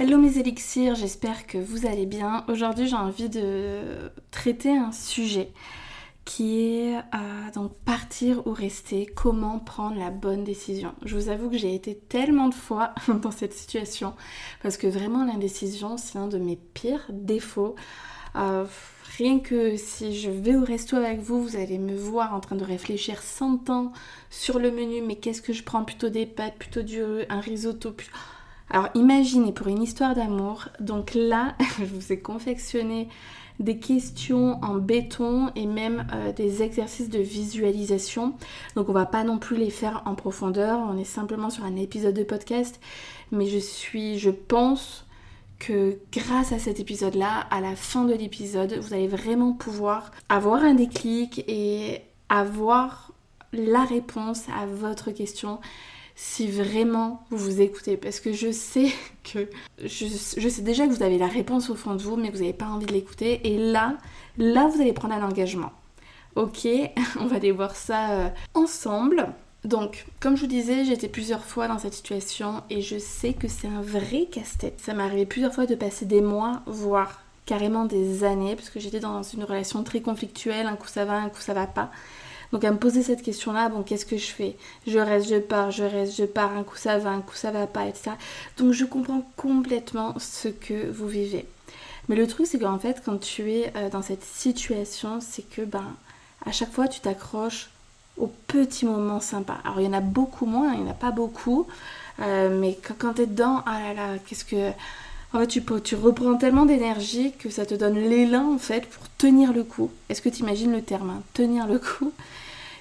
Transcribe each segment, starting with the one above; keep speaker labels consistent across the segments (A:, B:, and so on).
A: Hello mes élixirs, j'espère que vous allez bien. Aujourd'hui j'ai envie de traiter un sujet qui est euh, donc partir ou rester, comment prendre la bonne décision. Je vous avoue que j'ai été tellement de fois dans cette situation parce que vraiment l'indécision c'est un de mes pires défauts. Euh, rien que si je vais au resto avec vous, vous allez me voir en train de réfléchir 100 ans sur le menu, mais qu'est-ce que je prends? Plutôt des pâtes, plutôt du, un risotto alors imaginez pour une histoire d'amour, donc là je vous ai confectionné des questions en béton et même euh, des exercices de visualisation. Donc on va pas non plus les faire en profondeur, on est simplement sur un épisode de podcast, mais je suis, je pense que grâce à cet épisode-là, à la fin de l'épisode, vous allez vraiment pouvoir avoir un déclic et avoir la réponse à votre question si vraiment vous vous écoutez. Parce que je sais que. Je, sais déjà que vous avez la réponse au fond de vous, mais vous n'avez pas envie de l'écouter. Et là, là, vous allez prendre un engagement. Ok, on va aller voir ça euh, ensemble. Donc, comme je vous disais, été plusieurs fois dans cette situation et je sais que c'est un vrai casse-tête. Ça m'est arrivé plusieurs fois de passer des mois, voire carrément des années, parce que j'étais dans une relation très conflictuelle, un coup ça va, un coup ça va pas. Donc à me poser cette question-là, bon, qu'est-ce que je fais? Je reste, je pars, je reste, je pars, un coup ça va, un coup ça va pas, etc. Donc je comprends complètement ce que vous vivez. Mais le truc, c'est qu'en fait, quand tu es euh, dans cette situation, c'est que, ben, à chaque fois, tu t'accroches aux petits moments sympas. Alors, il y en a beaucoup moins, il n'y en a pas beaucoup. Euh, mais quand, tu es dedans, ah là là, qu'est-ce que... En fait, tu, tu reprends tellement d'énergie que ça te donne l'élan, en fait, pour tenir le coup. Est-ce que tu imagines le terme, hein, tenir le coup?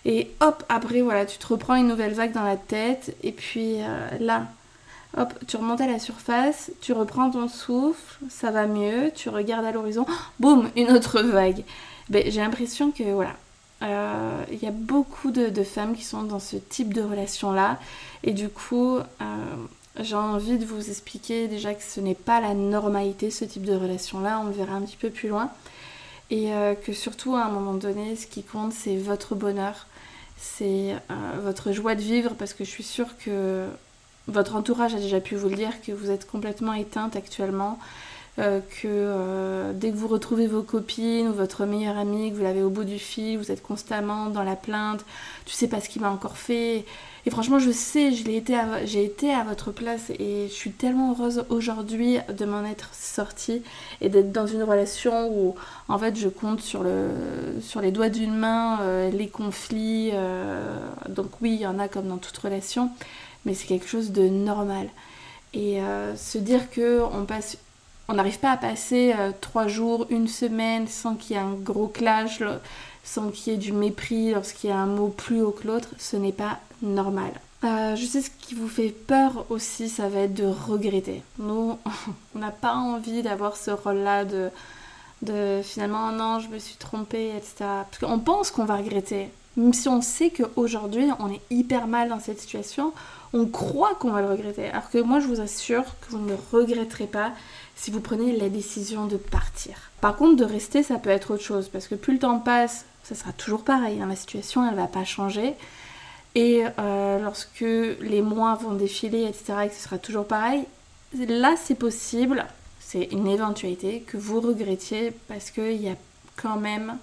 A: Et hop, après, voilà, tu te reprends une nouvelle vague dans la tête. Et puis euh, là, hop, tu remontes à la surface, tu reprends ton souffle, ça va mieux, tu regardes à l'horizon, boum, une autre vague. Ben, J'ai l'impression que voilà, euh, il y a beaucoup de, femmes qui sont dans ce type de relation-là. Et du coup, euh, j'ai envie de vous expliquer déjà que ce n'est pas la normalité, ce type de relation-là. On le verra un petit peu plus loin. Et que surtout, à un moment donné, ce qui compte, c'est votre bonheur c'est euh, votre joie de vivre parce que je suis sûre que votre entourage a déjà pu vous le dire que vous êtes complètement éteinte actuellement, euh, que euh, dès que vous retrouvez vos copines ou votre meilleure amie, que vous l'avez au bout du fil, vous êtes constamment dans la plainte, tu sais pas ce qu'il m'a encore fait, et franchement, je sais, j'ai été, à, votre place et je suis tellement heureuse aujourd'hui de m'en être sortie et d'être dans une relation où en fait je compte sur, le, sur les doigts d'une main euh, les conflits. Euh, donc oui, il y en a comme dans toute relation, mais c'est quelque chose de normal. Et euh, se dire que on n'arrive pas à passer trois jours, une semaine sans qu'il y ait un gros clash, sans qu'il y ait du mépris lorsqu'il y a un mot plus haut que l'autre, ce n'est pas normal. Euh, je sais ce qui vous fait peur aussi, ça va être de regretter. Nous, on n'a pas envie d'avoir ce rôle-là de, de finalement, non, je me suis trompée, etc. Parce qu'on pense qu'on va regretter. Même si on sait qu'aujourd'hui, on est hyper mal dans cette situation, on croit qu'on va le regretter. Alors que moi, je vous assure que vous ne le regretterez pas si vous prenez la décision de partir. Par contre, de rester, ça peut être autre chose. Parce que plus le temps passe, ça sera toujours pareil. Hein. La situation, elle ne va pas changer. Et euh, lorsque les mois vont défiler, etc., et que ce sera toujours pareil, là c'est possible, c'est une éventualité que vous regrettiez parce qu'il y a quand même,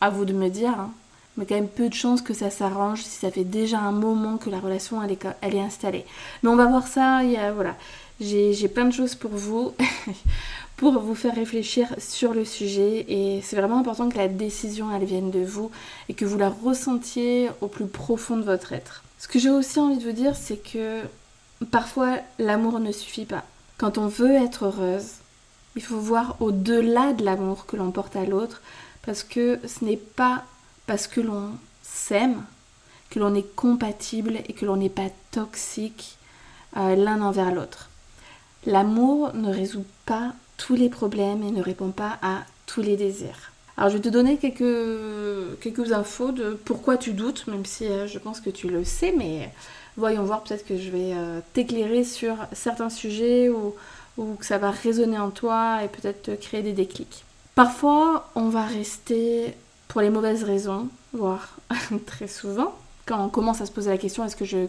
A: à vous de me dire, hein, mais quand même peu de chances que ça s'arrange si ça fait déjà un moment que la relation elle est, installée. Mais on va voir ça, voilà. J'ai plein de choses pour vous. pour vous faire réfléchir sur le sujet et c'est vraiment important que la décision elle vienne de vous et que vous la ressentiez au plus profond de votre être. Ce que j'ai aussi envie de vous dire c'est que parfois l'amour ne suffit pas. Quand on veut être heureuse, il faut voir au-delà de l'amour que l'on porte à l'autre parce que ce n'est pas parce que l'on s'aime que l'on est compatible et que l'on n'est pas toxique euh, l'un envers l'autre. L'amour ne résout pas tous les problèmes et ne répond pas à tous les désirs. Alors je vais te donner quelques, quelques infos de pourquoi tu doutes, même si euh, je pense que tu le sais, mais voyons voir, peut-être que je vais euh, t'éclairer sur certains sujets ou, ou, que ça va résonner en toi et peut-être te créer des déclics. Parfois, on va rester pour les mauvaises raisons, voire très souvent, quand on commence à se poser la question est-ce que je,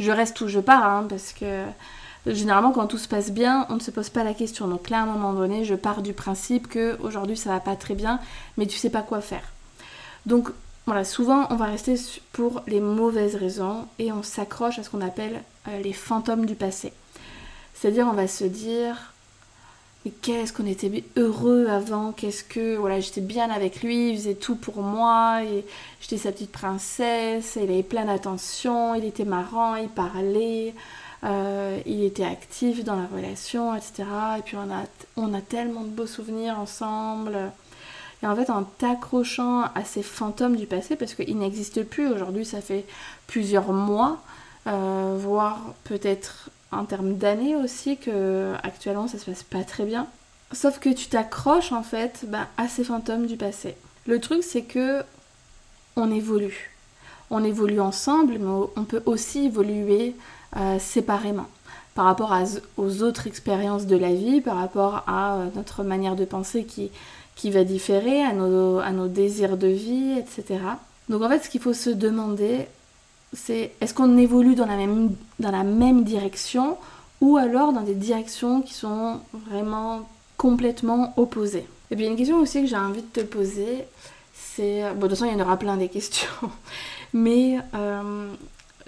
A: je reste ou je pars, hein, parce que généralement quand tout se passe bien, on ne se pose pas la question. Donc là, à un moment donné, je pars du principe que aujourd'hui ça va pas très bien, mais tu sais pas quoi faire. Donc voilà, souvent on va rester pour les mauvaises raisons et on s'accroche à ce qu'on appelle euh, les fantômes du passé. C'est-à-dire on va se dire mais qu'est-ce qu'on était heureux avant, qu'est-ce que voilà, j'étais bien avec lui, il faisait tout pour moi, j'étais sa petite princesse, il avait plein d'attention, il était marrant, il parlait, euh, il était actif dans la relation, etc. Et puis on a, on a tellement de beaux souvenirs ensemble. Et en fait, en t'accrochant à ces fantômes du passé, parce qu'ils n'existent plus aujourd'hui, ça fait plusieurs mois, euh, voire peut-être en termes d'années aussi, que actuellement ça se passe pas très bien. Sauf que tu t'accroches en fait bah, à ces fantômes du passé. Le truc c'est que on évolue. On évolue ensemble, mais on peut aussi évoluer euh, séparément par rapport aux autres expériences de la vie, par rapport à euh, notre manière de penser qui, qui va différer, à nos, à nos désirs de vie, etc. Donc en fait, ce qu'il faut se demander, c'est est-ce qu'on évolue dans la, même, dans la même direction ou alors dans des directions qui sont vraiment complètement opposées? Et puis une question aussi que j'ai envie de te poser, c'est... Bon, de toute façon, il y en aura plein des questions, mais euh,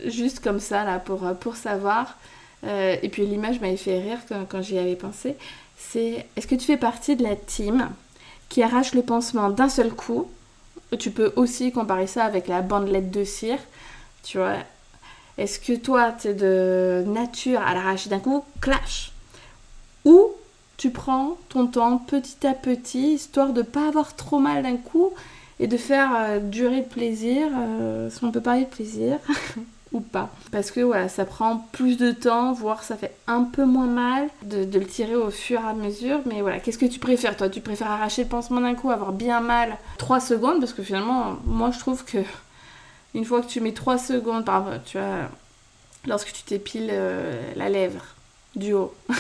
A: juste comme ça, là, pour, pour savoir, euh, et puis l'image m'avait fait rire quand, quand j'y avais pensé, c'est est-ce que tu fais partie de la team qui arrache le pansement d'un seul coup? Tu peux aussi comparer ça avec la bandelette de cire tu vois. Est-ce que toi, tu es de nature à l'arracher d'un coup, clash. Ou tu prends ton temps petit à petit, histoire de pas avoir trop mal d'un coup et de faire euh, durer le plaisir, euh, si on peut parler de plaisir, ou pas. Parce que voilà, ça prend plus de temps, voire ça fait un peu moins mal de, le tirer au fur et à mesure. Mais voilà, qu'est-ce que tu préfères toi? Tu préfères arracher le pansement d'un coup, avoir bien mal 3 secondes? Parce que finalement, moi je trouve que une fois que tu mets 3 secondes, par tu vois, lorsque tu t'épiles euh, la lèvre du haut.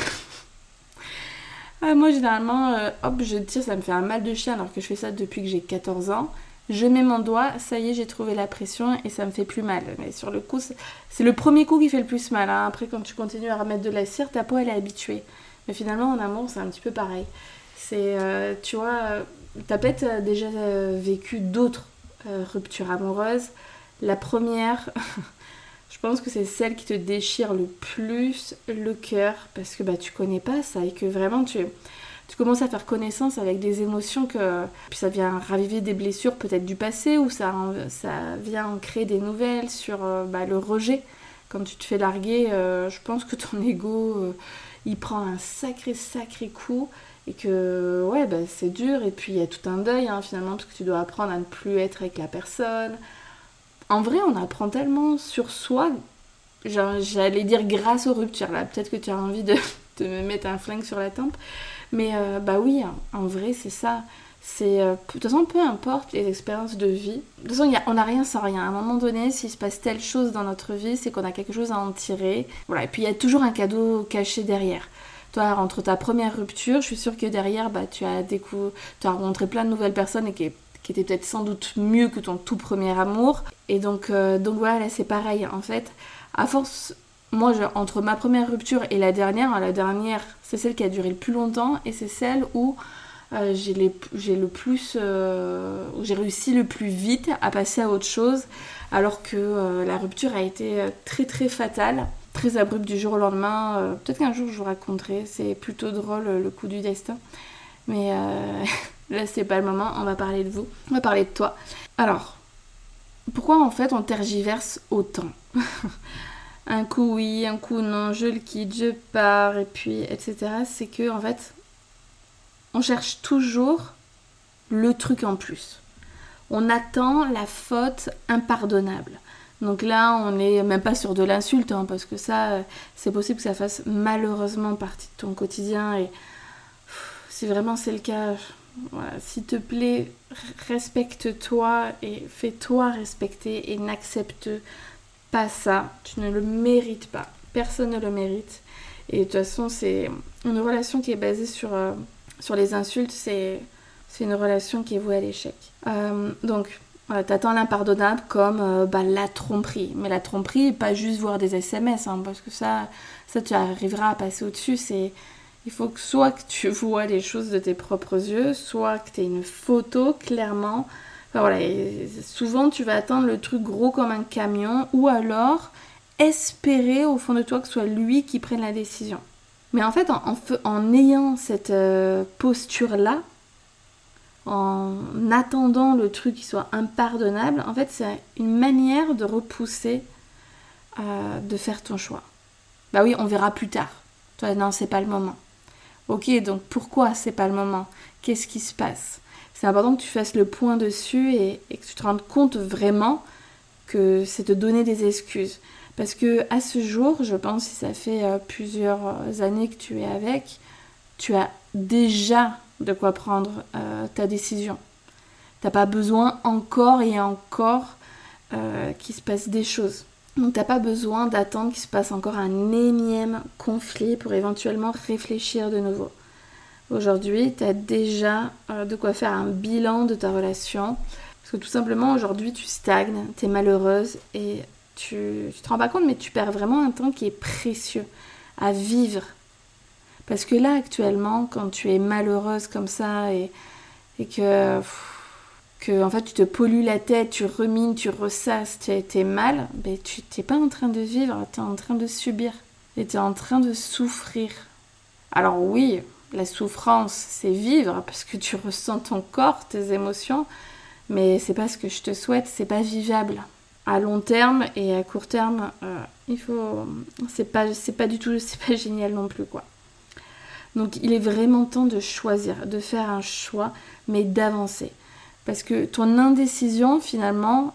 A: moi, généralement, euh, hop, je tire, ça me fait un mal de chien alors que je fais ça depuis que j'ai 14 ans. Je mets mon doigt, ça y est, j'ai trouvé la pression et ça me fait plus mal. Mais sur le coup, c'est le premier coup qui fait le plus mal. Hein. Après, quand tu continues à remettre de la cire, ta peau, elle est habituée. Mais finalement, en amour, c'est un petit peu pareil. C'est, euh, tu vois, t'as peut-être déjà vécu d'autres ruptures amoureuses. La première, je pense que c'est celle qui te déchire le plus le cœur parce que bah, tu connais pas ça et que vraiment tu, tu commences à faire connaissance avec des émotions que puis ça vient raviver des blessures peut-être du passé ou ça, ça vient créer des nouvelles sur euh, bah, le rejet. Quand tu te fais larguer, euh, je pense que ton ego euh, il prend un sacré sacré coup et que ouais bah, c'est dur et puis il y a tout un deuil hein, finalement parce que tu dois apprendre à ne plus être avec la personne en vrai, on apprend tellement sur soi. J'allais dire grâce aux ruptures. Là, peut-être que tu as envie de, me mettre un flingue sur la tempe. Mais euh, bah oui, en vrai, c'est ça. C'est euh, de toute façon, peu importe les expériences de vie. De toute façon, on n'a rien sans rien. À un moment donné, s'il se passe telle chose dans notre vie, c'est qu'on a quelque chose à en tirer. Voilà. Et puis il y a toujours un cadeau caché derrière. Toi, entre ta première rupture, je suis sûre que derrière, bah, tu as découvert, as rencontré plein de nouvelles personnes et qui était peut-être sans doute mieux que ton tout premier amour. Et donc, euh, donc voilà, c'est pareil en fait. À force, moi, entre ma première rupture et la dernière, hein, la dernière, c'est celle qui a duré le plus longtemps et c'est celle où euh, j'ai le plus, euh, j'ai réussi le plus vite à passer à autre chose, alors que la rupture a été très très fatale, très abrupte du jour au lendemain. Peut-être qu'un jour je vous raconterai, c'est plutôt drôle le coup du destin. Mais Là, c'est pas le moment, on va parler de vous, on va parler de toi. Alors, pourquoi en fait on tergiverse autant? Un coup oui, un coup non, je le quitte, je pars, et puis etc. C'est que en fait, on cherche toujours le truc en plus. On attend la faute impardonnable. Donc là, on n'est même pas sur de l'insulte, hein, parce que ça, c'est possible que ça fasse malheureusement partie de ton quotidien. Et si vraiment c'est le cas, s'il te plaît, respecte-toi et fais-toi respecter et n'accepte pas ça. Tu ne le mérites pas. Personne ne le mérite. Et de toute façon, c'est une relation qui est basée sur, euh, sur les insultes, c'est une relation qui est vouée à l'échec. Euh, donc, voilà, t'attends l'impardonnable comme euh, bah, la tromperie. Mais la tromperie, pas juste voir des SMS, hein, parce que ça, ça, tu arriveras à passer au-dessus. C'est il faut que soit que tu vois les choses de tes propres yeux, soit que tu aies une photo clairement. Enfin, voilà, souvent tu vas attendre le truc gros comme un camion ou alors espérer au fond de toi que ce soit lui qui prenne la décision. Mais en fait, en, en, ayant cette euh, posture-là, en attendant le truc qui soit impardonnable, en fait, c'est une manière de repousser, euh, de faire ton choix. Bah oui, on verra plus tard. Toi, non, c'est pas le moment. Ok, donc pourquoi c'est pas le moment? Qu'est-ce qui se passe? C'est important que tu fasses le point dessus et, que tu te rendes compte vraiment que c'est te donner des excuses. Parce que à ce jour, je pense, si ça fait euh, plusieurs années que tu es avec, tu as déjà de quoi prendre euh, ta décision. T'as pas besoin encore et encore euh, qu'il se passe des choses. Donc t'as pas besoin d'attendre qu'il se passe encore un énième conflit pour éventuellement réfléchir de nouveau. Aujourd'hui, tu as déjà euh, de quoi faire un bilan de ta relation. Parce que tout simplement, aujourd'hui, tu stagnes, tu es malheureuse et tu, tu te rends pas compte, mais tu perds vraiment un temps qui est précieux à vivre. Parce que là, actuellement, quand tu es malheureuse comme ça et, que que en fait tu te pollues la tête, tu remines, tu ressasses, tu es mal, ben tu n'es pas en train de vivre, tu es en train de subir et tu es en train de souffrir. Alors oui, la souffrance, c'est vivre parce que tu ressens ton corps, tes émotions, mais c'est pas ce que je te souhaite, c'est pas vivable. À long terme et à court terme, euh, il faut c'est pas du tout c'est pas génial non plus quoi. Donc il est vraiment temps de choisir, de faire un choix mais d'avancer. Parce que ton indécision, finalement,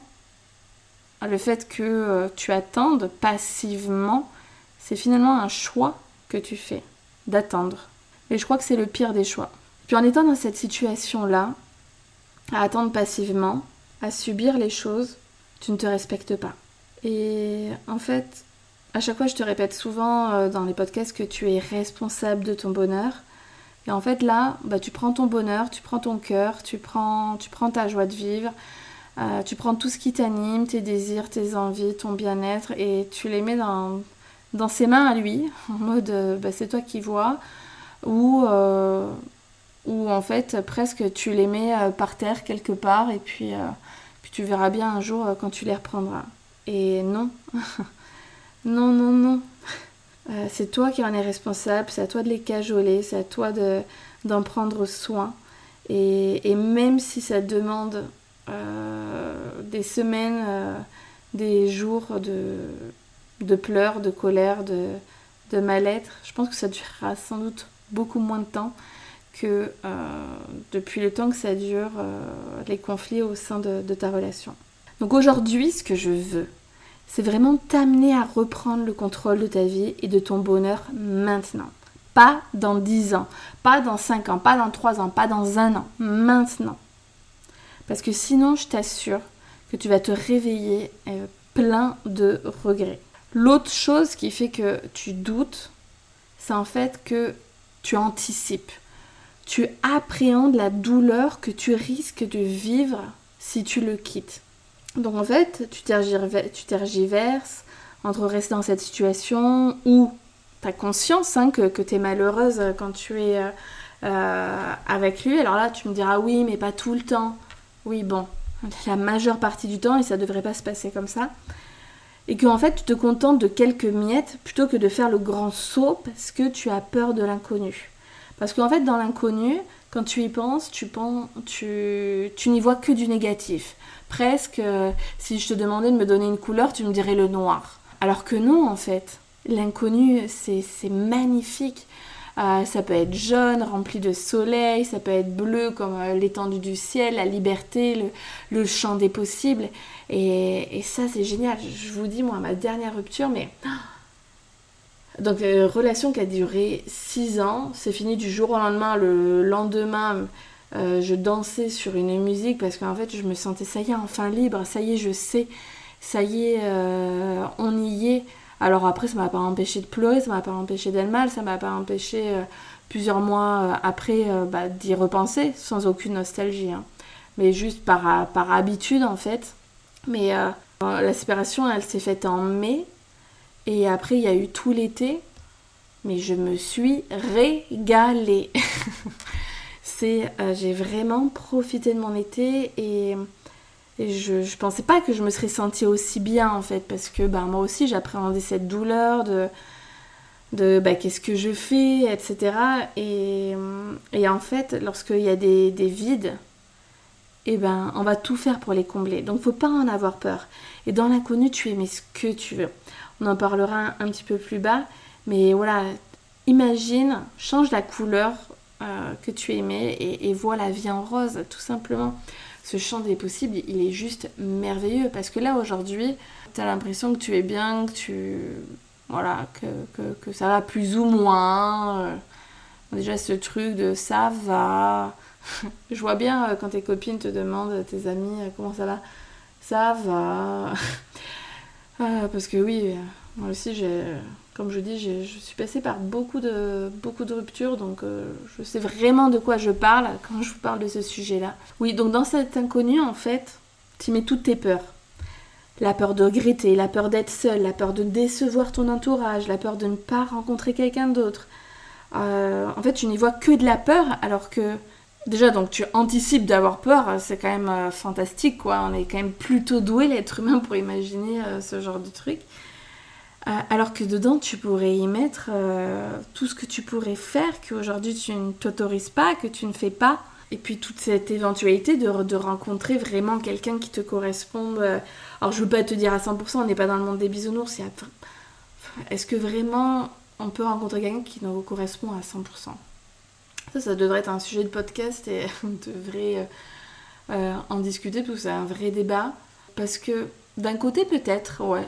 A: le fait que euh, tu attendes passivement, c'est finalement un choix que tu fais d'attendre. Et je crois que c'est le pire des choix. Puis en étant dans cette situation-là, à attendre passivement, à subir les choses, tu ne te respectes pas. Et en fait, à chaque fois, je te répète souvent euh, dans les podcasts que tu es responsable de ton bonheur. Et en fait, là, bah, tu prends ton bonheur, tu prends ton cœur, tu prends, tu prends ta joie de vivre, euh, tu prends tout ce qui t'anime, tes désirs, tes envies, ton bien-être, et tu les mets dans, dans ses mains à lui, en mode euh, bah, c'est toi qui vois, euh, ou en fait presque tu les mets par terre quelque part, et puis, puis tu verras bien un jour quand tu les reprendras. Et non, non, non, non. Euh, c'est toi qui en es responsable, c'est à toi de les cajoler, c'est à toi d'en prendre soin. Et, même si ça demande euh, des semaines, euh, des jours de, pleurs, de colère, de, mal-être, je pense que ça durera sans doute beaucoup moins de temps que depuis le temps que ça dure les conflits au sein de ta relation. Donc aujourd'hui, ce que je veux, c'est vraiment t'amener à reprendre le contrôle de ta vie et de ton bonheur maintenant. Pas dans 10 ans, pas dans 5 ans, pas dans 3 ans, pas dans un an, maintenant. Parce que sinon, je t'assure que tu vas te réveiller euh, plein de regrets. L'autre chose qui fait que tu doutes, c'est en fait que tu anticipes. Tu appréhendes la douleur que tu risques de vivre si tu le quittes. Donc en fait, tu tergiverses entre rester dans cette situation ou tu as conscience hein, que, tu es malheureuse quand tu es euh, euh, avec lui. Alors là, tu me diras oui, mais pas tout le temps. Oui, bon, la majeure partie du temps et ça devrait pas se passer comme ça. Et qu'en fait, tu te contentes de quelques miettes plutôt que de faire le grand saut parce que tu as peur de l'inconnu. Parce qu'en fait, dans l'inconnu, quand tu y penses, tu, penses, tu, tu n'y vois que du négatif presque, euh, si je te demandais de me donner une couleur, tu me dirais le noir. Alors que non, en fait. L'inconnu, c'est magnifique. Euh, ça peut être jaune, rempli de soleil, ça peut être bleu comme euh, l'étendue du ciel, la liberté, le, champ des possibles. Et, ça, c'est génial. Je vous dis, moi, ma dernière rupture, mais... Donc, euh, relation qui a duré 6 ans, c'est fini du jour au lendemain. Le lendemain, je dansais sur une musique parce qu'en fait, je me sentais, ça y est, enfin libre, ça y est, je sais, ça y est, on y est. Alors après, ça m'a pas empêché de pleurer, ça m'a pas empêché d'être mal, ça m'a pas empêché euh, plusieurs mois euh, après euh, bah, d'y repenser sans aucune nostalgie. Hein. Mais juste par, par habitude en fait. Mais la séparation, elle s'est faite en mai. Et après, il y a eu tout l'été. Mais je me suis régalée. C'est, j'ai vraiment profité de mon été et et je, je pensais pas que je me serais sentie aussi bien en fait, parce que bah, moi aussi j'appréhendais cette douleur de, de bah, qu'est-ce que je fais, etc. Et, en fait, lorsqu'il y a des, des vides, eh ben, on va tout faire pour les combler. Donc faut pas en avoir peur. Et dans l'inconnu, tu aimais ce que tu veux. On en parlera un, petit peu plus bas, mais voilà, imagine, change la couleur euh, que tu aimais et, et vois la vie en rose, tout simplement ce champ des possibles, il est juste merveilleux. Parce que là, aujourd'hui, tu l'impression que tu es bien, que tu. Voilà, que, ça va plus ou moins. Euh, déjà, ce truc de ça va. Je vois bien euh, quand tes copines te demandent, tes amis, euh, comment ça va Ça va. parce que oui, moi aussi, j'ai comme je dis, je suis passée par beaucoup de, beaucoup de ruptures, donc euh, je sais vraiment de quoi je parle quand je vous parle de ce sujet-là. Oui, donc dans cet inconnu, en fait, tu mets toutes tes peurs. La peur de regretter, la peur d'être seule, la peur de décevoir ton entourage, la peur de ne pas rencontrer quelqu'un d'autre. Euh, en fait, tu n'y vois que de la peur, alors que déjà, donc tu anticipes d'avoir peur, c'est quand même euh, fantastique, quoi. On est quand même plutôt doué, l'être humain, pour imaginer ce genre de truc. Euh, alors que dedans, tu pourrais y mettre euh, tout ce que tu pourrais faire, qu'aujourd'hui tu ne t'autorises pas, que tu ne fais pas. Et puis toute cette éventualité de, rencontrer vraiment quelqu'un qui te corresponde. Euh, alors je veux pas te dire à 100%, on n'est pas dans le monde des bisounours. Est-ce que vraiment on peut rencontrer quelqu'un qui nous correspond à 100% Ça, ça devrait être un sujet de podcast et on devrait en discuter, parce que c'est un vrai débat. Parce que d'un côté peut-être, ouais,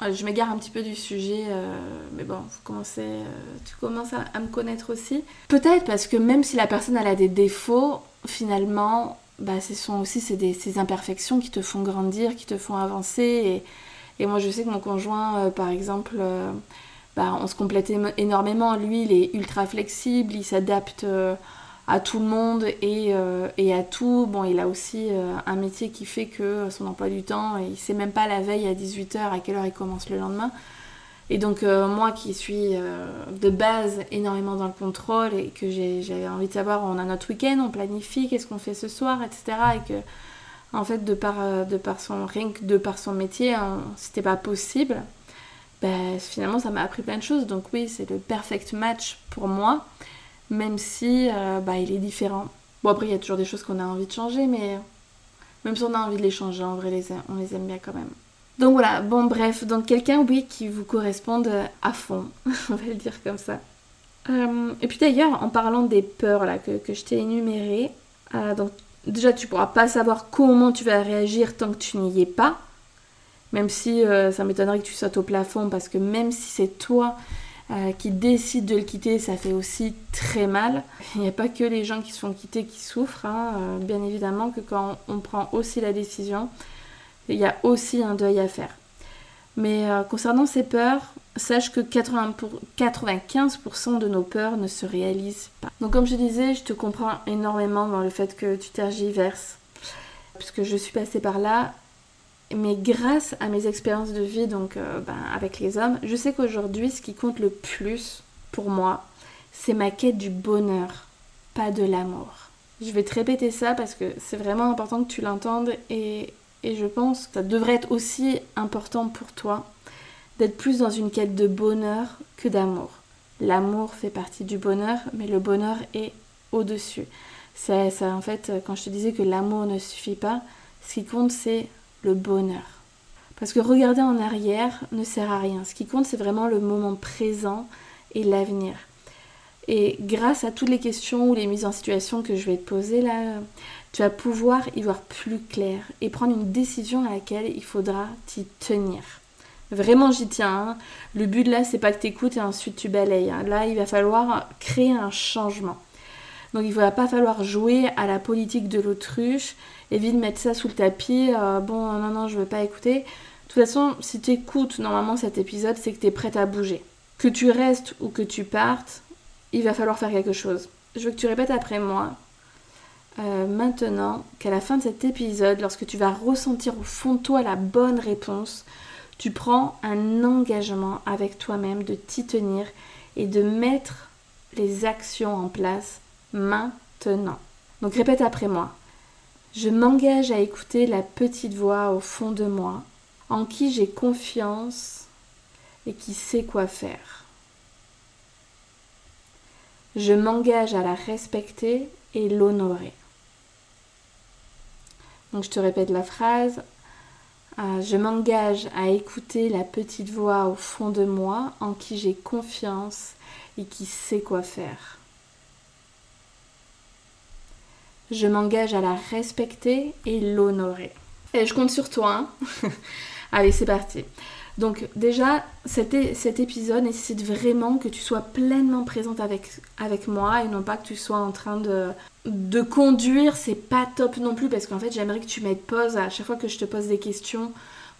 A: je m'égare un petit peu du sujet, euh, mais bon, vous commencez, euh, tu commences à, me connaître aussi. Peut-être parce que même si la personne a des défauts, finalement, bah, ce sont aussi ces imperfections qui te font grandir, qui te font avancer. Et, moi, je sais que mon conjoint, euh, par exemple, bah, on se complète énormément. Lui, il est ultra flexible, il s'adapte à tout le monde euh, et, à tout. Bon, il a aussi euh, un métier qui fait que son emploi du temps, il sait même pas la veille à 18h à quelle heure il commence le lendemain. Et donc euh, moi qui suis de base énormément dans le contrôle et que j'avais envie de savoir, on a notre week-end, on planifie, qu'est-ce qu'on fait ce soir, etc. Et que en fait de par, de par son rien de par son métier, c'était pas possible. Ben, finalement ça m'a appris plein de choses. Donc oui, c'est le perfect match pour moi même si euh, bah, il est différent. Bon, après, il y a toujours des choses qu'on a envie de changer, mais même si on a envie de les changer, en vrai, on les aime bien quand même. Donc voilà, bon, bref, donc quelqu'un, oui, qui vous corresponde à fond, on va le dire comme ça. Euh, et puis d'ailleurs, en parlant des peurs là, que, je t'ai énumérées, euh, donc déjà, tu pourras pas savoir comment tu vas réagir tant que tu n'y es pas. Même si ça m'étonnerait que tu sautes au plafond, parce que même si c'est toi euh, qui décident de le quitter, ça fait aussi très mal. Il n'y a pas que les gens qui se font quitter qui souffrent, hein. euh, bien évidemment que quand on prend aussi la décision, il y a aussi un deuil à faire. Mais euh, concernant ces peurs, sache que 95% de nos peurs ne se réalisent pas. Donc comme je disais, je te comprends énormément dans le fait que tu tergiverses, puisque je suis passée par là mais grâce à mes expériences de vie donc euh, ben, avec les hommes, je sais qu'aujourd'hui ce qui compte le plus pour moi, c'est ma quête du bonheur, pas de l'amour. Je vais te répéter ça parce que c'est vraiment important que tu l'entendes et, et je pense que ça devrait être aussi important pour toi d'être plus dans une quête de bonheur que d'amour. L'amour fait partie du bonheur, mais le bonheur est au-dessus. C'est ça en fait quand je te disais que l'amour ne suffit pas, ce qui compte c'est le bonheur. Parce que regarder en arrière ne sert à rien. Ce qui compte, c'est vraiment le moment présent et l'avenir. Et grâce à toutes les questions ou les mises en situation que je vais te poser là, tu vas pouvoir y voir plus clair et prendre une décision à laquelle il faudra t'y tenir. Vraiment, j'y tiens. Hein. Le but là, c'est pas que tu écoutes et ensuite tu balayes. Hein. Là, il va falloir créer un changement. Donc, il ne va pas falloir jouer à la politique de l'autruche et vite mettre ça sous le tapis. Euh, bon, non, non, je veux pas écouter. De toute façon, si tu écoutes normalement cet épisode, c'est que tu es prête à bouger. Que tu restes ou que tu partes, il va falloir faire quelque chose. Je veux que tu répètes après moi. Euh, maintenant qu'à la fin de cet épisode, lorsque tu vas ressentir au fond de toi la bonne réponse, tu prends un engagement avec toi-même de t'y tenir et de mettre les actions en place maintenant. Donc répète après moi. Je m'engage à écouter la petite voix au fond de moi, en qui j'ai confiance et qui sait quoi faire. Je m'engage à la respecter et l'honorer. Donc je te répète la phrase. Euh, je m'engage à écouter la petite voix au fond de moi en qui j'ai confiance et qui sait quoi faire. Je m'engage à la respecter et l'honorer. Et je compte sur toi. Hein. Allez, c'est parti. Donc déjà, cet, épisode nécessite vraiment que tu sois pleinement présente avec, moi et non pas que tu sois en train de, de conduire. C'est pas top non plus parce qu'en fait j'aimerais que tu mettes pause à chaque fois que je te pose des questions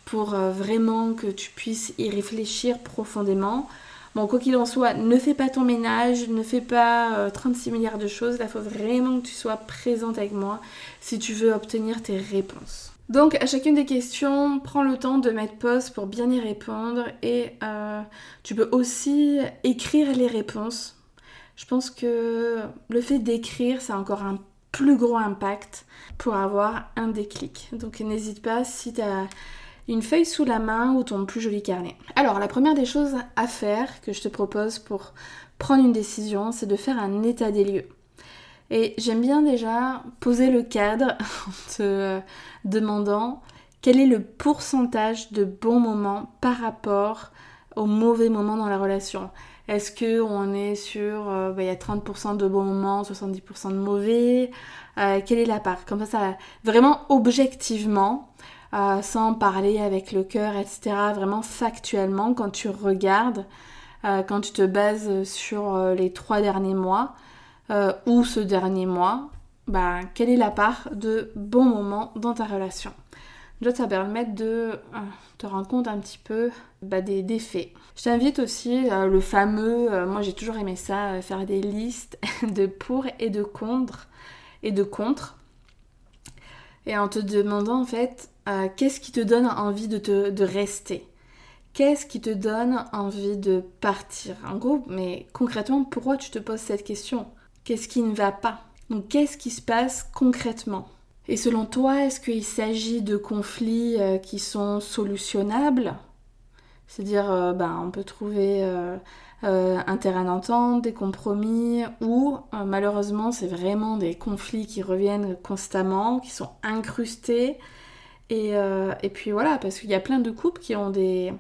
A: pour euh, vraiment que tu puisses y réfléchir profondément. Bon, quoi qu'il en soit, ne fais pas ton ménage, ne fais pas 36 euh, milliards de choses. Là, il faut vraiment que tu sois présente avec moi si tu veux obtenir tes réponses. Donc à chacune des questions, prends le temps de mettre pause pour bien y répondre et euh, tu peux aussi écrire les réponses. Je pense que le fait d'écrire, ça a encore un plus gros impact pour avoir un déclic. Donc n'hésite pas si tu as une feuille sous la main ou ton plus joli carnet. Alors la première des choses à faire que je te propose pour prendre une décision, c'est de faire un état des lieux. Et j'aime bien déjà poser le cadre en te demandant quel est le pourcentage de bons moments par rapport aux mauvais moments dans la relation. Est-ce que on est sur euh, bah, 30% de bons moments, 70% de mauvais? Euh, Quelle est la part Comme ça, ça vraiment objectivement, euh, sans parler avec le cœur, etc. Vraiment factuellement, quand tu regardes, quand tu te bases sur les trois derniers mois, euh, ou ce dernier mois, bah, quelle est la part de bons moments dans ta relation? Déjà, ça permet de euh, te rendre compte un petit peu bah, des, faits. Je t'invite aussi, euh, le fameux, moi j'ai toujours aimé ça, faire des listes de pour et de contre, et de contre. Et en te demandant en fait, qu'est-ce qui te donne envie de, te, rester? Qu'est-ce qui te donne envie de partir? En gros, mais concrètement, pourquoi tu te poses cette question? Qu'est-ce qui ne va pas? Donc qu'est-ce qui se passe concrètement? Et selon toi, est-ce qu'il s'agit de conflits euh, qui sont solutionnables? C'est-à-dire, euh, ben, on peut trouver euh, un terrain d'entente, des compromis, ou malheureusement, c'est vraiment des conflits qui reviennent constamment, qui sont incrustés. Et, et puis voilà, parce qu'il y a plein de couples qui ont des,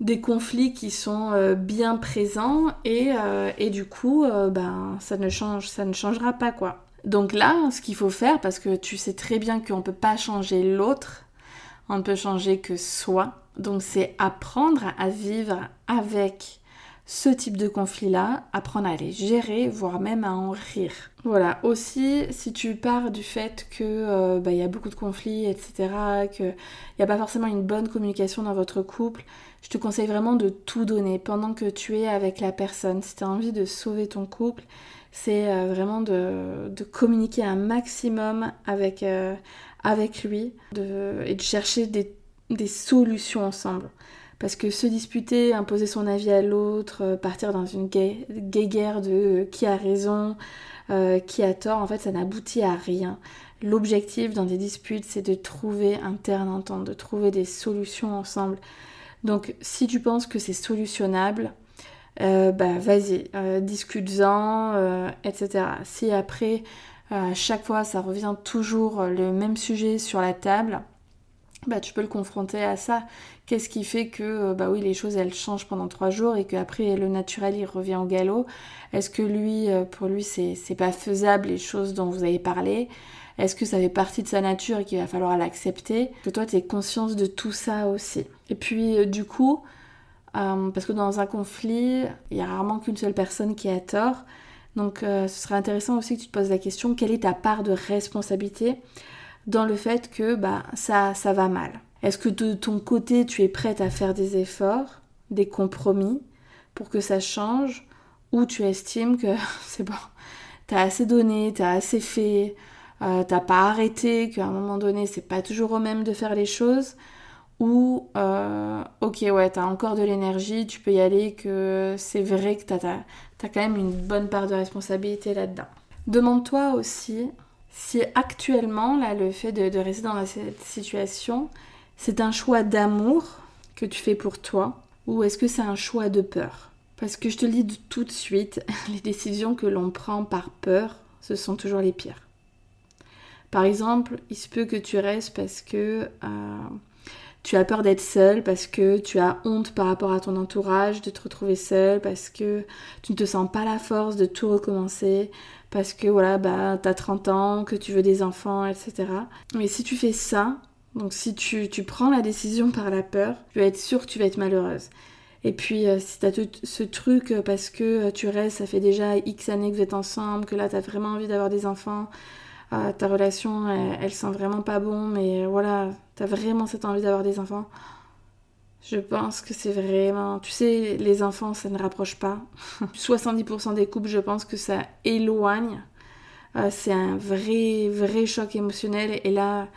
A: des conflits qui sont euh, bien présents et, euh, et du coup euh, ben ça ne change ça ne changera pas quoi. Donc là ce qu'il faut faire parce que tu sais très bien qu'on ne peut pas changer l'autre, on ne peut changer que soi. Donc c'est apprendre à vivre avec ce type de conflit-là, apprendre à les gérer, voire même à en rire. Voilà, aussi si tu pars du fait que euh, bah, y a beaucoup de conflits, etc., qu'il n'y a pas forcément une bonne communication dans votre couple, je te conseille vraiment de tout donner pendant que tu es avec la personne. Si tu as envie de sauver ton couple, c'est euh, vraiment de, communiquer un maximum avec, euh, avec lui et de chercher des, des solutions ensemble. Parce que se disputer, imposer son avis à l'autre, euh, partir dans une guerre de euh, qui a raison, euh, qui a tort, en fait, ça n'aboutit à rien. L'objectif dans des disputes, c'est de trouver un terrain d'entente, de trouver des solutions ensemble. Donc, si tu penses que c'est solutionnable, bah vas-y, discute-en, etc. Si après, chaque fois, ça revient toujours le même sujet sur la table, bah, tu peux le confronter à ça. Qu'est-ce qui fait que euh, bah oui, les choses elles changent pendant trois jours et qu'après le naturel il revient au galop? Est-ce que lui, euh, pour lui, c'est pas faisable les choses dont vous avez parlé? Est-ce que ça fait partie de sa nature et qu'il va falloir l'accepter? Que toi tu aies conscience de tout ça aussi? Et puis euh, du coup, parce que dans un conflit, il y a rarement qu'une seule personne qui a tort. Donc ce serait intéressant aussi que tu te poses la question quelle est ta part de responsabilité dans le fait que bah, ça, ça va mal? Est-ce que de ton côté, tu es prête à faire des efforts, des compromis pour que ça change Ou tu estimes que c'est bon, t'as assez donné, t'as assez fait, euh, t'as pas arrêté, qu'à un moment donné, c'est pas toujours au même de faire les choses ou euh, ok ouais t'as encore de l'énergie, tu peux y aller, que c'est vrai que t'as as, as, quand même une bonne part de responsabilité là-dedans. Demande-toi aussi si actuellement, là, le fait de, rester dans cette situation, c'est un choix d'amour que tu fais pour toi, ou est-ce que c'est un choix de peur? Parce que je te le dis tout de suite, les décisions que l'on prend par peur, ce sont toujours les pires. Par exemple, il se peut que tu restes parce que euh, tu as peur d'être seule, parce que tu as honte par rapport à ton entourage de te retrouver seule, parce que tu ne te sens pas la force de tout recommencer, parce que voilà, bah, t'as 30 ans, que tu veux des enfants, etc. Mais si tu fais ça, donc si tu, prends la décision par la peur, tu vas être sûre que tu vas être malheureuse. Et puis euh, si t'as tout ce truc euh, parce que euh, tu restes, ça fait déjà X années que vous êtes ensemble, que là t'as vraiment envie d'avoir des enfants, ta relation elle, sent vraiment pas bon, mais voilà, t'as vraiment cette envie d'avoir des enfants, je pense que c'est vraiment... Tu sais, les enfants, ça ne rapproche pas. 70% des couples, je pense que ça éloigne. C'est un vrai, vrai choc émotionnel. Et là,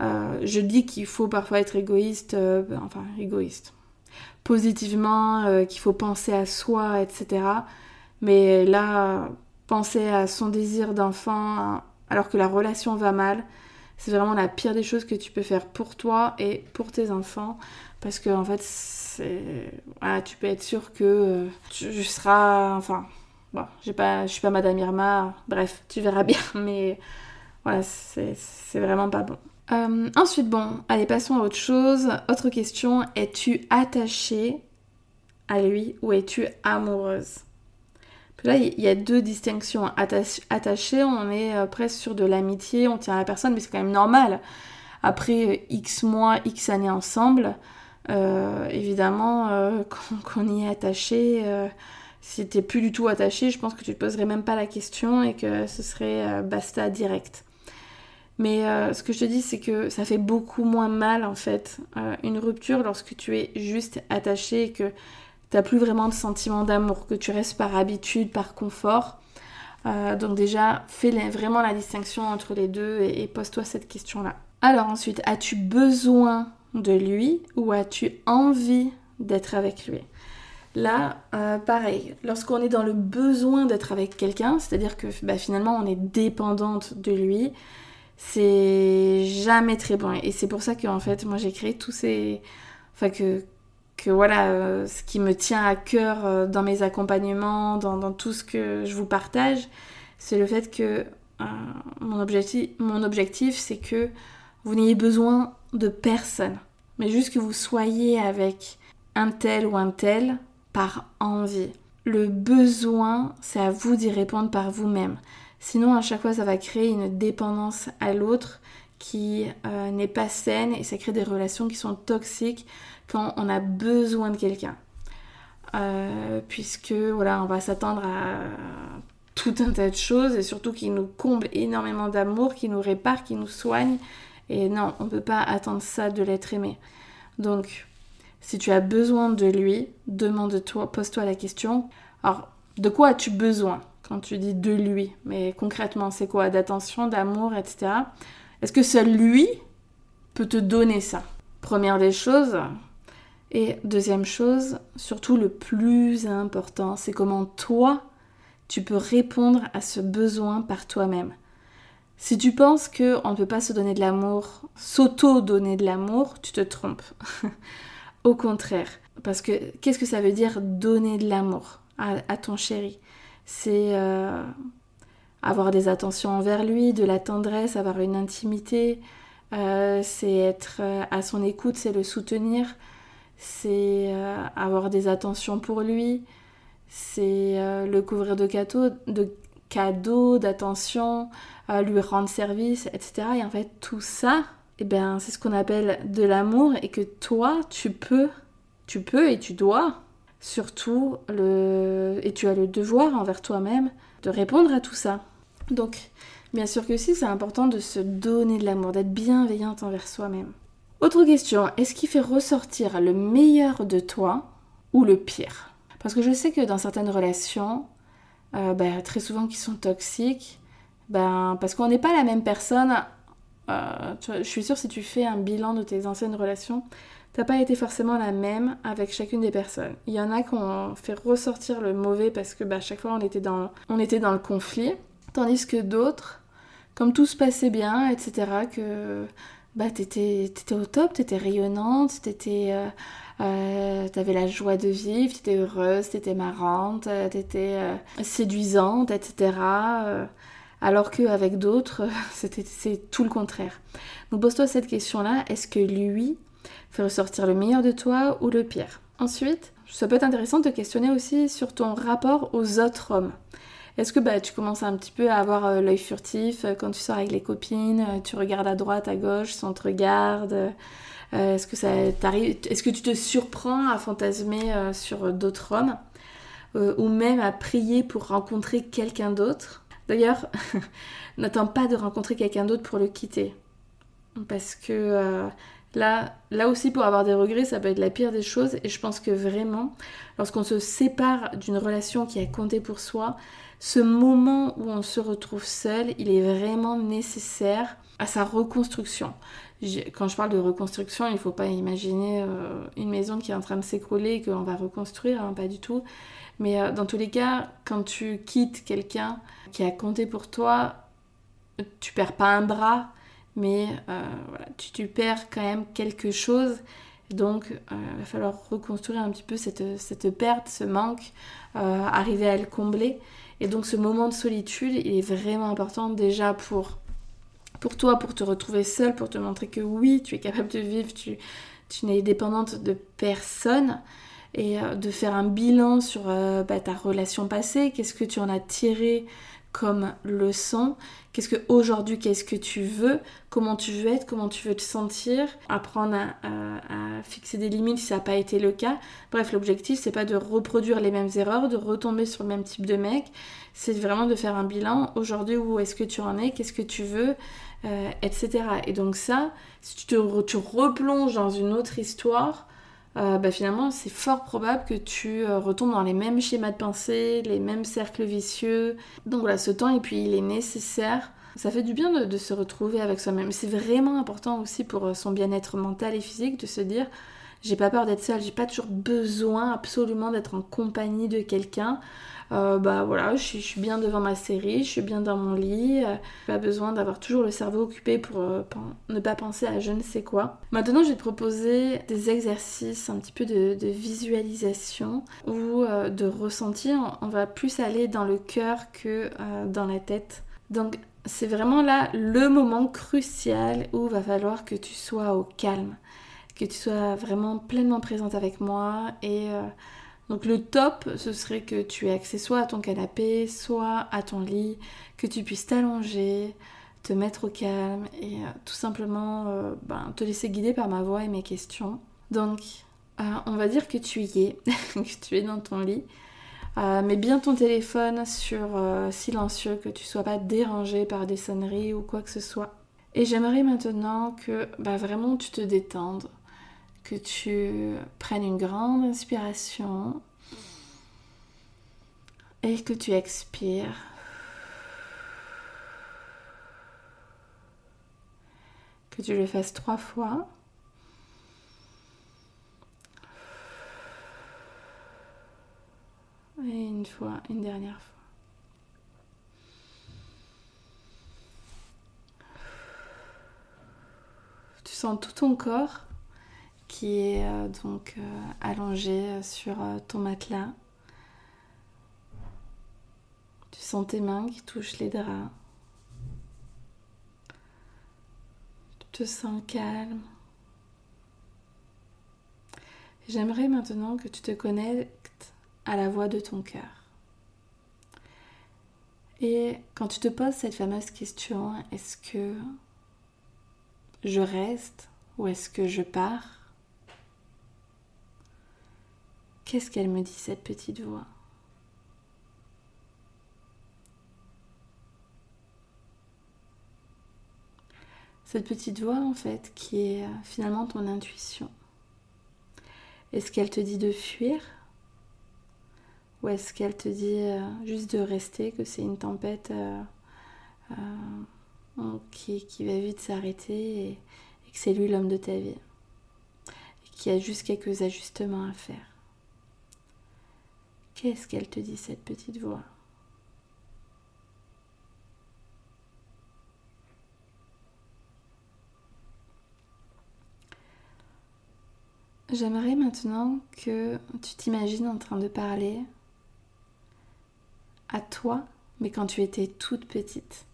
A: je dis qu'il faut parfois être égoïste, euh, enfin égoïste, positivement, qu'il faut penser à soi, etc. Mais là, penser à son désir d'enfant alors que la relation va mal, c'est vraiment la pire des choses que tu peux faire pour toi et pour tes enfants. Parce que en fait, tu peux être sûr que euh, tu seras... Enfin, bon, pas, suis pas Madame Irma. Bref, tu verras bien. Mais voilà, c'est, vraiment pas bon. Euh, ensuite, bon, allez, passons à autre chose. Autre question, es-tu attachée à lui ou es-tu amoureuse? Là, il y a deux distinctions. Attachée, on est euh, presque sur de l'amitié, on tient à la personne, mais c'est quand même normal. Après euh, X mois, X années ensemble, évidemment, qu'on y est attaché, si t'es plus du tout attaché, je pense que tu te poserais même pas la question et que ce serait basta direct. Mais ce que je te dis, c'est que ça fait beaucoup moins mal en fait une rupture lorsque tu es juste attaché et que t'as plus vraiment de sentiment d'amour, que tu restes par habitude, par confort. Euh, donc déjà, fais vraiment la distinction entre les deux et, pose-toi cette question-là. Alors ensuite, as-tu besoin de lui ou as-tu envie d'être avec lui? Là, euh, pareil, lorsqu'on est dans le besoin d'être avec quelqu'un, c'est-à-dire que bah, finalement on est dépendante de lui, c'est jamais très bon. Et c'est pour ça que en fait, moi j'ai créé tous ces... Enfin que, que voilà, euh, ce qui me tient à cœur euh, dans mes accompagnements, dans, tout ce que je vous partage, c'est le fait que euh, mon objectif, mon objectif c'est que vous n'ayez besoin de personne, mais juste que vous soyez avec un tel ou un tel par envie. Le besoin, c'est à vous d'y répondre par vous-même. Sinon, à chaque fois, ça va créer une dépendance à l'autre qui n'est pas saine et ça crée des relations qui sont toxiques quand on a besoin de quelqu'un. Euh, puisque voilà, on va s'attendre à tout un tas de choses et surtout qui nous comble énormément d'amour, qui nous répare, qui nous soigne. Et non, on ne peut pas attendre ça de l'être aimé. Donc, si tu as besoin de lui, demande-toi, pose-toi la question. Alors, de quoi as-tu besoin? Quand tu dis de lui Mais concrètement, c'est quoi? D'attention, d'amour, etc. Est-ce que seul lui peut te donner ça? Première des choses, et deuxième chose, surtout le plus important, c'est comment toi, tu peux répondre à ce besoin par toi-même. Si tu penses qu'on ne peut pas se donner de l'amour, s'auto-donner de l'amour, tu te trompes. Au contraire. Parce que qu'est-ce que ça veut dire donner de l'amour à, ton chéri? C'est euh, avoir des attentions envers lui, de la tendresse, avoir une intimité, euh, c'est être euh, à son écoute, c'est le soutenir, c'est avoir des attentions pour lui, c'est le couvrir de cadeaux, de cadeaux, d'attention, lui rendre service, etc. Et en fait, tout ça, eh ben, c'est ce qu'on appelle de l'amour et que toi, tu peux, tu peux et tu dois surtout le et tu as le devoir envers toi-même de répondre à tout ça. Donc, bien sûr que si, c'est important de se donner de l'amour, d'être bienveillante envers soi-même. Autre question, est-ce qu'il fait ressortir le meilleur de toi ou le pire? Parce que je sais que dans certaines relations, euh, bah, très souvent qui sont toxiques, ben, parce qu'on n'est pas la même personne. Euh, je suis sûre si tu fais un bilan de tes anciennes relations, t'as pas été forcément la même avec chacune des personnes. Il y en a qui ont fait ressortir le mauvais parce que bah, chaque fois on était, dans, on était dans le conflit, tandis que d'autres, comme tout se passait bien, etc., que bah, t'étais étais au top, t'étais rayonnante, t'étais... Euh, euh, t'avais la joie de vivre, t'étais heureuse, t'étais marrante, t'étais euh, séduisante, etc. alors qu'avec d'autres, c'est tout le contraire. Donc pose-toi cette question-là, est-ce que lui, Faire ressortir le meilleur de toi ou le pire. Ensuite, ça peut être intéressant de te questionner aussi sur ton rapport aux autres hommes. Est-ce que bah, tu commences un petit peu à avoir euh, l'œil furtif euh, quand tu sors avec les copines, euh, tu regardes à droite, à gauche, sans te regarde Est-ce que ça t'arrive Est-ce que tu te surprends à fantasmer sur d'autres hommes ou même à prier pour rencontrer quelqu'un d'autre? D'ailleurs, n'attends pas de rencontrer quelqu'un d'autre pour le quitter, parce que Là, là aussi, pour avoir des regrets, ça peut être la pire des choses. Et je pense que vraiment, lorsqu'on se sépare d'une relation qui a compté pour soi, ce moment où on se retrouve seul, il est vraiment nécessaire à sa reconstruction. Quand je parle de reconstruction, il ne faut pas imaginer euh, une maison qui est en train de s'écrouler et qu'on va reconstruire, hein, pas du tout. Mais euh, dans tous les cas, quand tu quittes quelqu'un qui a compté pour toi, tu perds pas un bras, mais euh, voilà, tu, perds quand même quelque chose. Donc, il euh, va falloir reconstruire un petit peu cette, cette perte, ce manque, euh, arriver à le combler. Et donc, ce moment de solitude, il est vraiment important déjà pour, pour toi, pour te retrouver seule, pour te montrer que oui, tu es capable de vivre, tu, tu n'es dépendante de personne. Et de faire un bilan sur bah, ta relation passée, qu'est-ce que tu en as tiré comme leçon. Qu'est-ce que aujourd'hui, qu'est-ce que tu veux, comment tu veux être, comment tu veux te sentir, apprendre à, fixer des limites si ça n'a pas été le cas. Bref, l'objectif c'est pas de reproduire les mêmes erreurs, de retomber sur le même type de mec, c'est vraiment de faire un bilan. Aujourd'hui où est-ce que tu en es, qu'est-ce que tu veux, euh, etc. Et donc ça, si tu te tu replonges dans une autre histoire, euh, bah, finalement c'est fort probable que tu euh, retombes dans les mêmes schémas de pensée, les mêmes cercles vicieux. Donc voilà, ce temps et puis il est nécessaire. Ça fait du bien de, se retrouver avec soi-même. C'est vraiment important aussi pour euh, son bien-être mental et physique de se dire j'ai pas peur d'être seule, j'ai pas toujours besoin absolument d'être en compagnie de quelqu'un. Euh, bah voilà, je suis, bien devant ma série, je suis bien dans mon lit, euh, pas besoin d'avoir toujours le cerveau occupé pour euh, ne pas penser à je ne sais quoi. Maintenant, je vais te proposer des exercices, un petit peu de, visualisation ou de ressenti. On va plus aller dans le cœur que dans la tête. Donc, c'est vraiment là le moment crucial où va falloir que tu sois au calme, que tu sois vraiment pleinement présente avec moi et donc le top, ce serait que tu aies accès soit à ton canapé, soit à ton lit, que tu puisses t'allonger, te mettre au calme et euh, tout simplement euh, ben, te laisser guider par ma voix et mes questions. Donc euh, on va dire que tu y es, que tu es dans ton lit. mets bien ton téléphone sur silencieux, que tu sois pas dérangé par des sonneries ou quoi que ce soit. Et j'aimerais maintenant que bah, vraiment tu te détendes, que tu prennes une grande inspiration et que tu expires. Que tu le fasses trois fois. Et une fois, une dernière fois. Tu sens tout ton corps qui est euh, donc euh, allongé euh, sur ton matelas. Tu sens tes mains qui touchent les draps. Tu te te sens calme. J'aimerais maintenant que tu te connectes à la voix de ton cœur. Et quand tu te poses cette fameuse question, est-ce que je reste ou est-ce que je pars? Qu'est-ce qu'elle me dit cette petite voix? Cette petite voix en fait qui est euh, finalement ton intuition. Est-ce qu'elle te dit de fuir? Ou est-ce qu'elle te dit euh, juste de rester, que c'est une tempête euh, qui, va vite s'arrêter et, que c'est lui l'homme de ta vie? Et qu'il y a juste quelques ajustements à faire Qu'est-ce qu'elle te dit cette petite voix? J'aimerais maintenant que tu t'imagines en train de parler à toi, mais quand tu étais toute petite.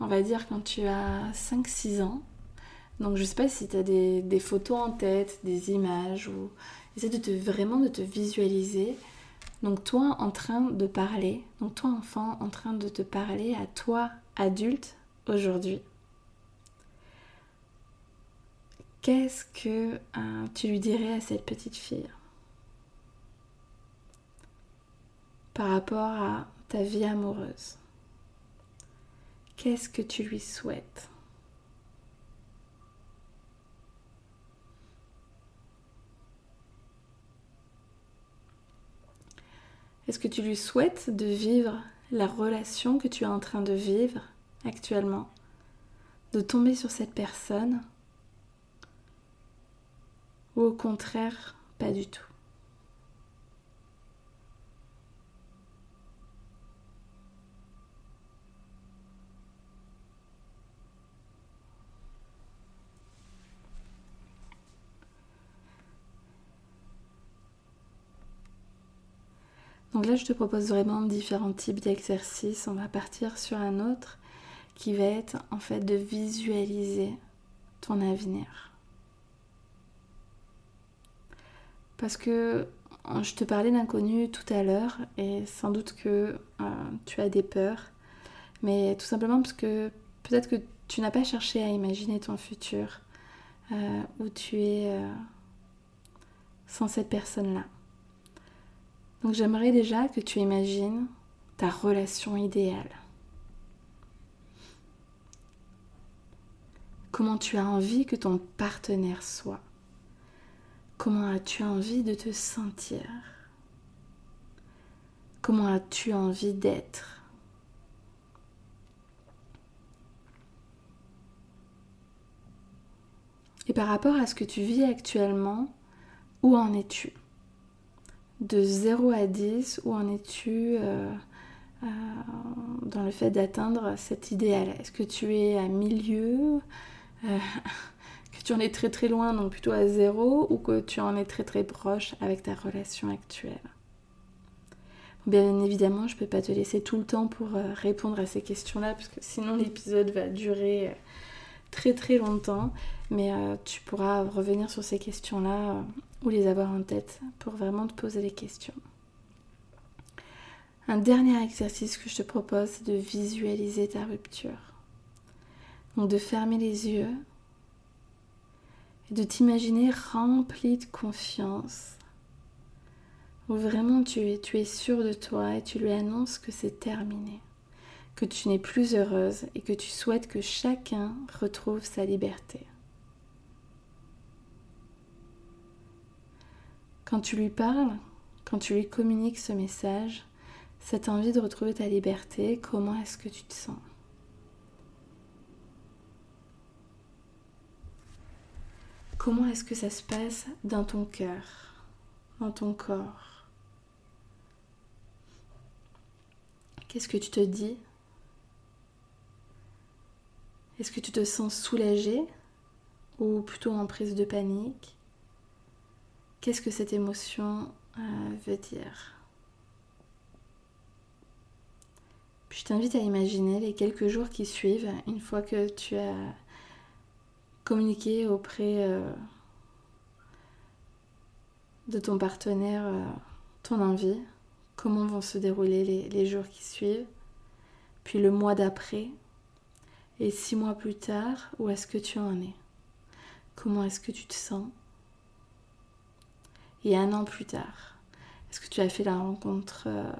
A: On va dire quand tu as 5-6 ans. Donc je sais pas si tu as des, photos en tête, des images, ou essaie de te, vraiment de te visualiser. Donc toi en train de parler, donc toi enfant en train de te parler à toi adulte aujourd'hui. Qu'est-ce que euh, tu lui dirais à cette petite fille? Par rapport à ta vie amoureuse. Qu'est-ce que tu lui souhaites? Est-ce que tu lui souhaites de vivre la relation que tu es en train de vivre actuellement De tomber sur cette personne ou au contraire, pas du tout? Donc là, je te propose vraiment différents types d'exercices. On va partir sur un autre qui va être en fait de visualiser ton avenir. Parce que euh, je te parlais d'inconnu tout à l'heure et sans doute que euh, tu as des peurs. Mais tout simplement parce que peut-être que tu n'as pas cherché à imaginer ton futur euh, où tu es sans cette personne-là. Donc j'aimerais déjà que tu imagines ta relation idéale. Comment tu as envie que ton partenaire soit. Comment as-tu envie de te sentir Comment as-tu envie d'être Et par rapport à ce que tu vis actuellement, où en es-tu? De 0 à 10, où en es-tu euh, euh, dans le fait d'atteindre cet idéal? Est-ce que tu es à milieu euh, que tu en es très très loin, donc plutôt à zéro, ou que tu en es très très proche avec ta relation actuelle? Bien évidemment, je ne peux pas te laisser tout le temps pour répondre à ces questions-là, parce que sinon l'épisode va durer très très longtemps. Mais tu pourras revenir sur ces questions-là ou les avoir en tête pour vraiment te poser les questions. Un dernier exercice que je te propose, c'est de visualiser ta rupture. Donc de fermer les yeux de t'imaginer rempli de confiance, où vraiment tu es, tu es sûr de toi et tu lui annonces que c'est terminé, que tu n'es plus heureuse et que tu souhaites que chacun retrouve sa liberté. Quand tu lui parles, quand tu lui communiques ce message, cette envie de retrouver ta liberté, comment est-ce que tu te sens? Comment est-ce que ça se passe dans ton cœur, dans ton corps? Qu'est-ce que tu te dis? Est-ce que tu te sens soulagé ou plutôt en prise de panique? Qu'est-ce que cette émotion euh, veut dire? Je t'invite à imaginer les quelques jours qui suivent, une fois que tu as communiquer auprès de ton partenaire ton envie, comment vont se dérouler les, jours qui suivent, puis le mois d'après, et six mois plus tard, où est-ce que tu en es? Comment est-ce que tu te sens? Et un an plus tard, est-ce que tu as fait la rencontre euh,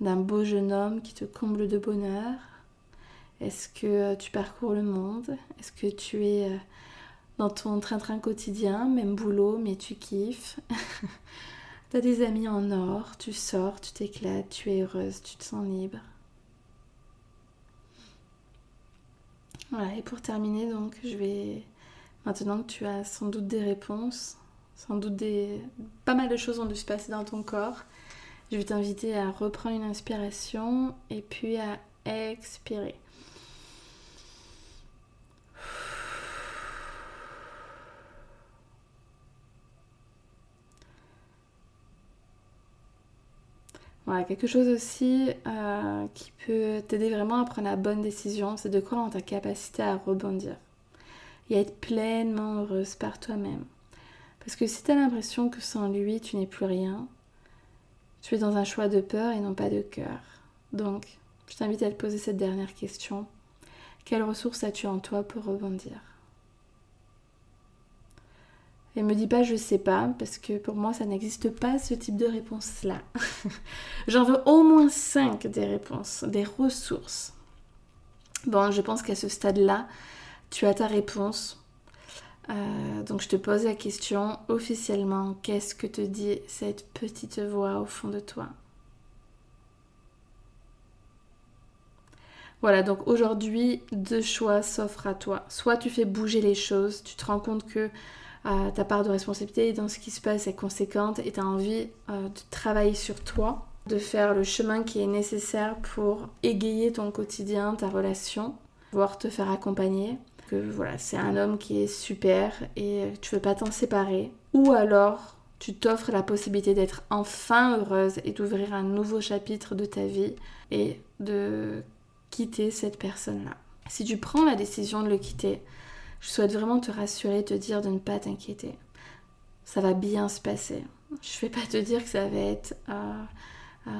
A: d'un beau jeune homme qui te comble de bonheur? Est-ce que tu parcours le monde? Est-ce que tu es euh, dans ton train-train quotidien, même boulot, mais tu kiffes? T'as des amis en or, tu sors, tu t'éclates, tu es heureuse, tu te sens libre. Voilà, et pour terminer, donc, je vais. Maintenant que tu as sans doute des réponses, sans doute des. Pas mal de choses ont dû se passer dans ton corps, je vais t'inviter à reprendre une inspiration et puis à expirer. Voilà, quelque chose aussi euh, qui peut t'aider vraiment à prendre la bonne décision, c'est de croire en ta capacité à rebondir et à être pleinement heureuse par toi-même. Parce que si tu as l'impression que sans lui, tu n'es plus rien, tu es dans un choix de peur et non pas de cœur. Donc, je t'invite à te poser cette dernière question. Quelles ressources as-tu en toi pour rebondir? Et me dis pas je sais pas, parce que pour moi ça n'existe pas ce type de réponse-là. J'en veux au moins 5 des réponses, des ressources. Bon, je pense qu'à ce stade-là, tu as ta réponse. Euh, donc je te pose la question officiellement, qu'est-ce que te dit cette petite voix au fond de toi? Voilà, donc aujourd'hui, deux choix s'offrent à toi. Soit tu fais bouger les choses, tu te rends compte que ta part de responsabilité dans ce qui se passe est conséquente et tu as envie euh, de travailler sur toi, de faire le chemin qui est nécessaire pour égayer ton quotidien, ta relation, voire te faire accompagner. Que voilà, c'est un homme qui est super et tu veux pas t'en séparer. Ou alors tu t'offres la possibilité d'être enfin heureuse et d'ouvrir un nouveau chapitre de ta vie et de quitter cette personne-là. Si tu prends la décision de le quitter, je souhaite vraiment te rassurer, te dire de ne pas t'inquiéter. Ça va bien se passer. Je ne vais pas te dire que ça va être euh, euh,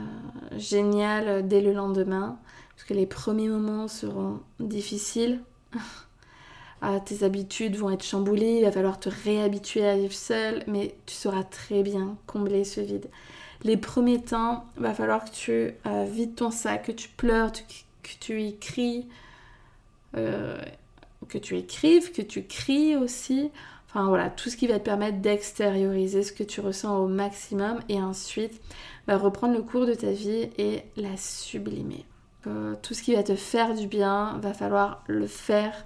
A: génial dès le lendemain, parce que les premiers moments seront difficiles. Ah, tes habitudes vont être chamboulées, il va falloir te réhabituer à vivre seul, mais tu sauras très bien combler ce vide. Les premiers temps, il va falloir que tu euh, vides ton sac, que tu pleures, que tu y cries que tu écrives, que tu cries aussi. Enfin voilà, tout ce qui va te permettre d'extérioriser ce que tu ressens au maximum et ensuite va bah, reprendre le cours de ta vie et la sublimer. Euh, tout ce qui va te faire du bien, va falloir le faire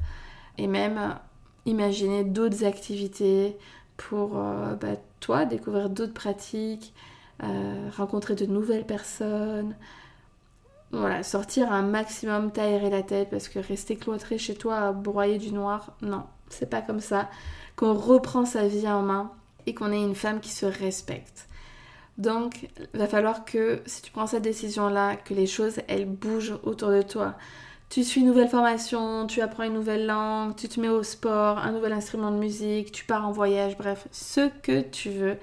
A: et même imaginer d'autres activités pour euh, bah, toi découvrir d'autres pratiques, euh, rencontrer de nouvelles personnes, voilà, sortir un maximum, t'aérer la tête parce que rester cloîtré chez toi à broyer du noir, non, c'est pas comme ça. Qu'on reprend sa vie en main et qu'on ait une femme qui se respecte. Donc, il va falloir que si tu prends cette décision-là, que les choses, elles bougent autour de toi. Tu suis une nouvelle formation, tu apprends une nouvelle langue, tu te mets au sport, un nouvel instrument de musique, tu pars en voyage, bref, ce que tu veux.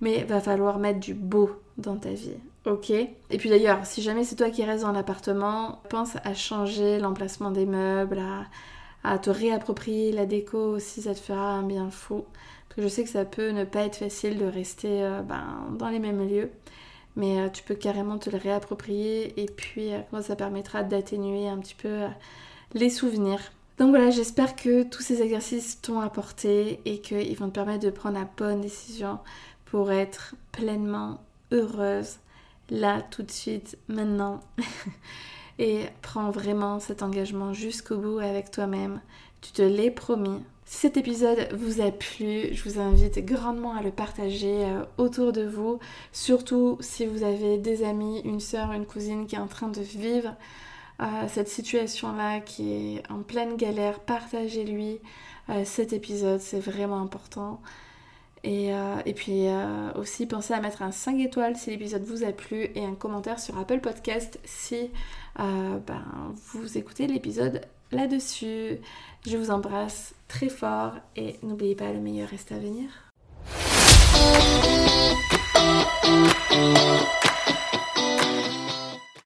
A: Mais va falloir mettre du beau dans ta vie. Ok? Et puis d'ailleurs, si jamais c'est toi qui restes dans l'appartement, pense à changer l'emplacement des meubles, à, te réapproprier la déco aussi, ça te fera un bien fou. Parce que je sais que ça peut ne pas être facile de rester euh, ben, dans les mêmes lieux. Mais euh, tu peux carrément te le réapproprier et puis euh, ça permettra d'atténuer un petit peu les souvenirs. Donc voilà, j'espère que tous ces exercices t'ont apporté et qu'ils vont te permettre de prendre la bonne décision pour être pleinement heureuse là, tout de suite, maintenant. et prends vraiment cet engagement jusqu'au bout avec toi-même. Tu te l'es promis. Si cet épisode vous a plu, je vous invite grandement à le partager euh, autour de vous, surtout si vous avez des amis, une soeur, une cousine qui est en train de vivre euh, cette situation-là, qui est en pleine galère, partagez-lui euh, cet épisode, c'est vraiment important. Euh, et, puis aussi pensez à mettre un 5 étoiles si l'épisode vous a plu et un commentaire sur Apple Podcast si ben, vous écoutez l'épisode là-dessus. Je vous embrasse très fort et n'oubliez pas, le meilleur reste à venir.